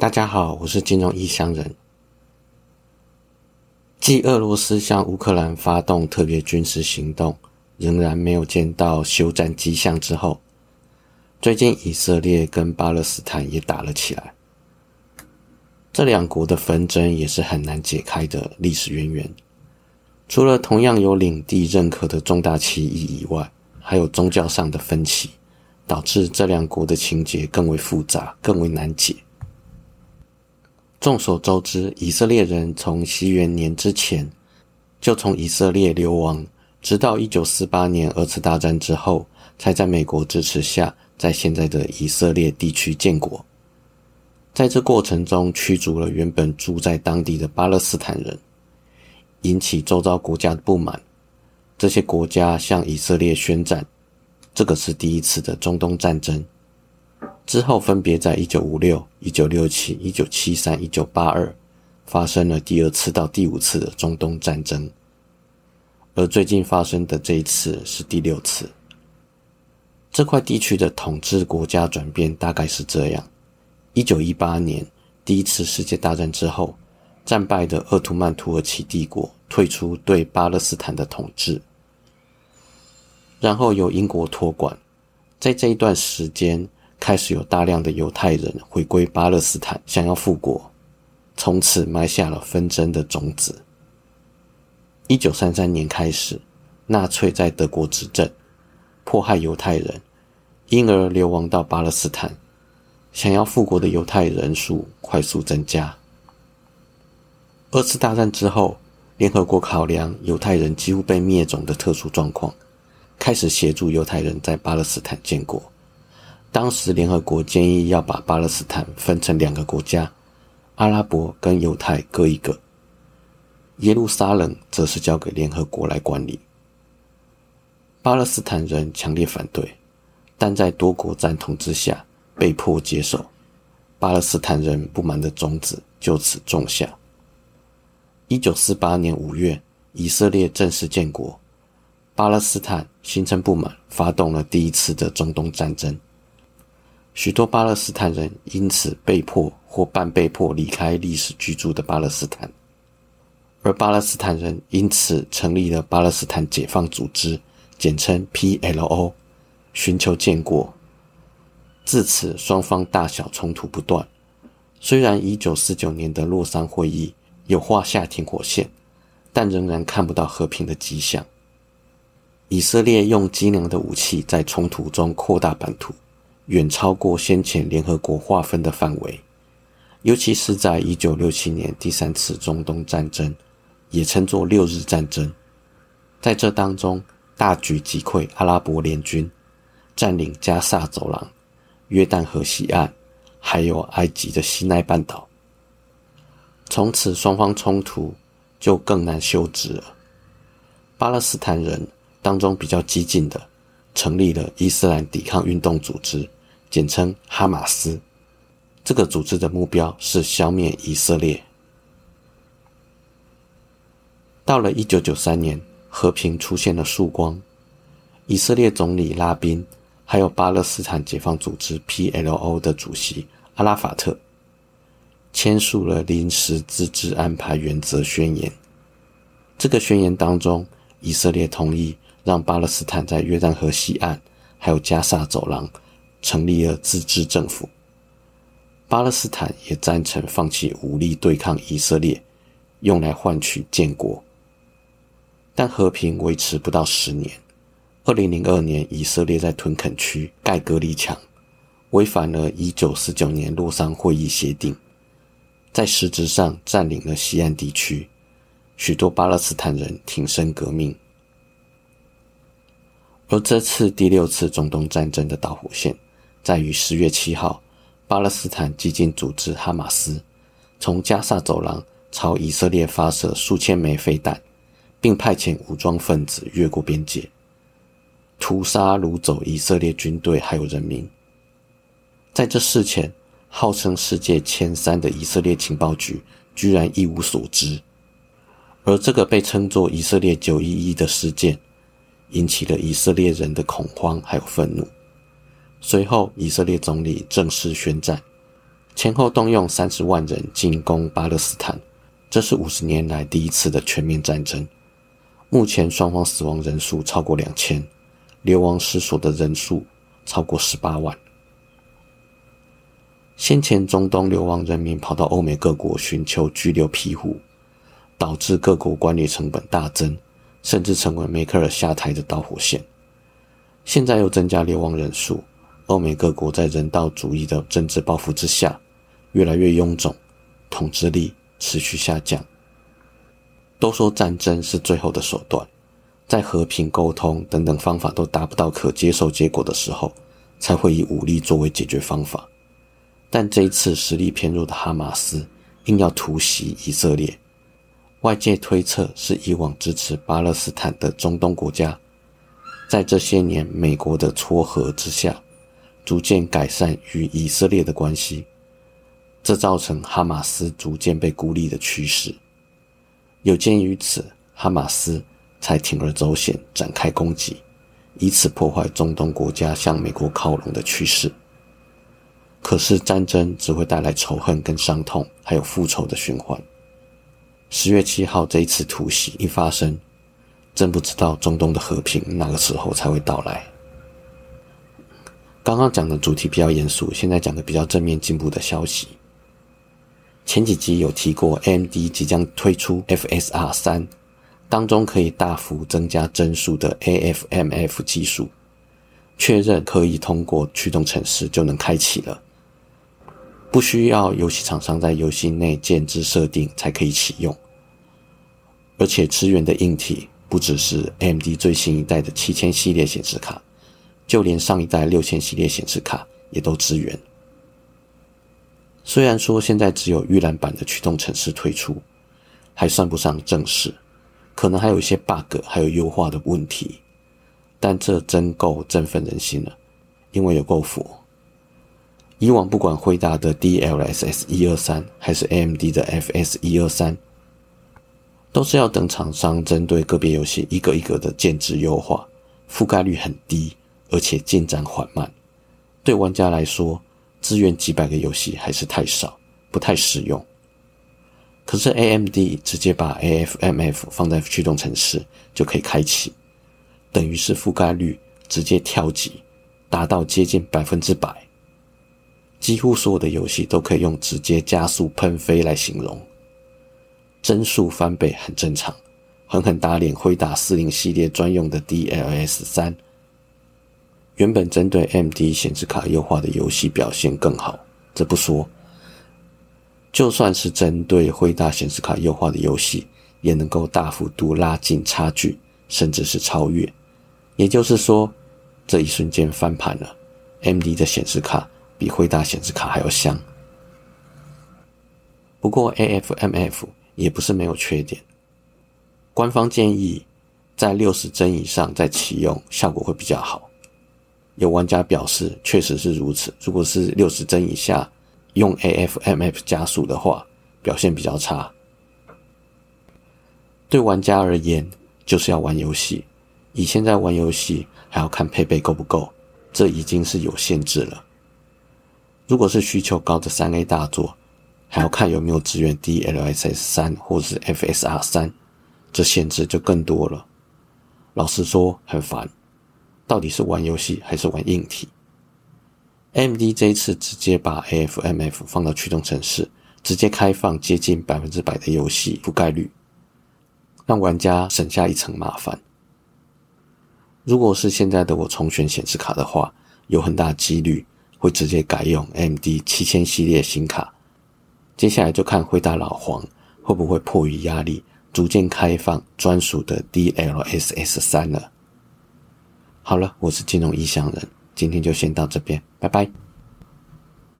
大家好，我是金融异乡人。继俄罗斯向乌克兰发动特别军事行动，仍然没有见到休战迹象之后，最近以色列跟巴勒斯坦也打了起来。这两国的纷争也是很难解开的历史渊源。除了同样有领地认可的重大歧义以外，还有宗教上的分歧，导致这两国的情节更为复杂、更为难解。众所周知，以色列人从西元年之前就从以色列流亡，直到一九四八年二次大战之后，才在美国支持下，在现在的以色列地区建国。在这过程中，驱逐了原本住在当地的巴勒斯坦人，引起周遭国家的不满。这些国家向以色列宣战，这个是第一次的中东战争。之后，分别在1956、1967、1973、1982发生了第二次到第五次的中东战争，而最近发生的这一次是第六次。这块地区的统治国家转变大概是这样：1918年第一次世界大战之后，战败的鄂图曼土耳其帝国退出对巴勒斯坦的统治，然后由英国托管，在这一段时间。开始有大量的犹太人回归巴勒斯坦，想要复国，从此埋下了纷争的种子。一九三三年开始，纳粹在德国执政，迫害犹太人，因而流亡到巴勒斯坦，想要复国的犹太人数快速增加。二次大战之后，联合国考量犹太人几乎被灭种的特殊状况，开始协助犹太人在巴勒斯坦建国。当时联合国建议要把巴勒斯坦分成两个国家，阿拉伯跟犹太各一个，耶路撒冷则是交给联合国来管理。巴勒斯坦人强烈反对，但在多国赞同之下被迫接受。巴勒斯坦人不满的种子就此种下。一九四八年五月，以色列正式建国，巴勒斯坦形成不满，发动了第一次的中东战争。许多巴勒斯坦人因此被迫或半被迫离开历史居住的巴勒斯坦，而巴勒斯坦人因此成立了巴勒斯坦解放组织，简称 PLO，寻求建国。自此，双方大小冲突不断。虽然1949年的洛桑会议有画下停火线，但仍然看不到和平的迹象。以色列用精良的武器在冲突中扩大版图。远超过先前联合国划分的范围，尤其是在一九六七年第三次中东战争，也称作六日战争。在这当中，大举击溃阿拉伯联军，占领加萨走廊、约旦河西岸，还有埃及的西奈半岛。从此，双方冲突就更难休止了。巴勒斯坦人当中比较激进的，成立了伊斯兰抵抗运动组织。简称哈马斯，这个组织的目标是消灭以色列。到了一九九三年，和平出现了曙光，以色列总理拉宾，还有巴勒斯坦解放组织 （PLO） 的主席阿拉法特，签署了临时自治安排原则宣言。这个宣言当中，以色列同意让巴勒斯坦在约旦河西岸，还有加萨走廊。成立了自治政府，巴勒斯坦也赞成放弃武力对抗以色列，用来换取建国。但和平维持不到十年。二零零二年，以色列在屯垦区盖隔离墙，违反了一九四九年洛桑会议协定，在实质上占领了西岸地区，许多巴勒斯坦人挺身革命。而这次第六次中东战争的导火线。在于十月七号，巴勒斯坦激进组织哈马斯从加萨走廊朝以色列发射数千枚飞弹，并派遣武装分子越过边界，屠杀掳走以色列军队还有人民。在这事前，号称世界前三的以色列情报局居然一无所知，而这个被称作以色列九一一的事件，引起了以色列人的恐慌还有愤怒。随后，以色列总理正式宣战，前后动用三十万人进攻巴勒斯坦，这是五十年来第一次的全面战争。目前双方死亡人数超过两千，流亡失所的人数超过十八万。先前中东流亡人民跑到欧美各国寻求居留庇护，导致各国管理成本大增，甚至成为梅克尔下台的导火线。现在又增加流亡人数，欧美各国在人道主义的政治报复之下，越来越臃肿，统治力持续下降。都说战争是最后的手段，在和平沟通等等方法都达不到可接受结果的时候，才会以武力作为解决方法。但这一次实力偏弱的哈马斯硬要突袭以色列，外界推测是以往支持巴勒斯坦的中东国家，在这些年美国的撮合之下，逐渐改善与以色列的关系，这造成哈马斯逐渐被孤立的趋势。有鉴于此，哈马斯才铤而走险展开攻击，以此破坏中东国家向美国靠拢的趋势。可是战争只会带来仇恨跟伤痛，还有复仇的循环。十月七号这一次突袭一发生，真不知道中东的和平哪个时候才会到来。刚刚讲的主题比较严肃，现在讲的比较正面进步的消息。前几集有提过，AMD 即将推出 FSR 三，当中可以大幅增加帧数的 AFMF 技术，确认可以通过驱动程式就能开启了。不需要游戏厂商在游戏内建置设定才可以启用，而且支援的硬体不只是 AMD 最新一代的七千系列显示卡，就连上一代六千系列显示卡也都支援。虽然说现在只有预览版的驱动程式推出，还算不上正式，可能还有一些 bug 还有优化的问题，但这真够振奋人心了，因为有够佛。以往不管辉达的 DLSS 一二三，还是 AMD 的 FS 一二三，都是要等厂商针对个别游戏一个一个的建制优化，覆盖率很低，而且进展缓慢。对玩家来说，支援几百个游戏还是太少，不太实用。可是 AMD 直接把 AFMF 放在驱动程式就可以开启，等于是覆盖率直接跳级，达到接近百分之百。几乎所有的游戏都可以用直接加速喷飞来形容，帧数翻倍很正常，狠狠打脸辉达四零系列专用的 DLS 三。原本针对 MD 显示卡优化的游戏表现更好，这不说，就算是针对辉达显示卡优化的游戏，也能够大幅度拉近差距，甚至是超越。也就是说，这一瞬间翻盘了，MD 的显示卡。比辉达显示卡还要香，不过 AFMF 也不是没有缺点。官方建议在六十帧以上再启用效果会比较好。有玩家表示确实是如此，如果是六十帧以下用 AFMF 加速的话，表现比较差。对玩家而言，就是要玩游戏，以现在玩游戏还要看配备够不够，这已经是有限制了。如果是需求高的三 A 大作，还要看有没有支援 DLSS 三或是 FSR 三，这限制就更多了。老实说，很烦。到底是玩游戏还是玩硬体？AMD 这一次直接把 AFMF 放到驱动程式，直接开放接近百分之百的游戏覆盖率，让玩家省下一层麻烦。如果是现在的我重选显示卡的话，有很大几率。会直接改用 M D 七千系列新卡，接下来就看辉达老黄会不会迫于压力，逐渐开放专属的 DLSS 三了。好了，我是金融异乡人，今天就先到这边，拜拜。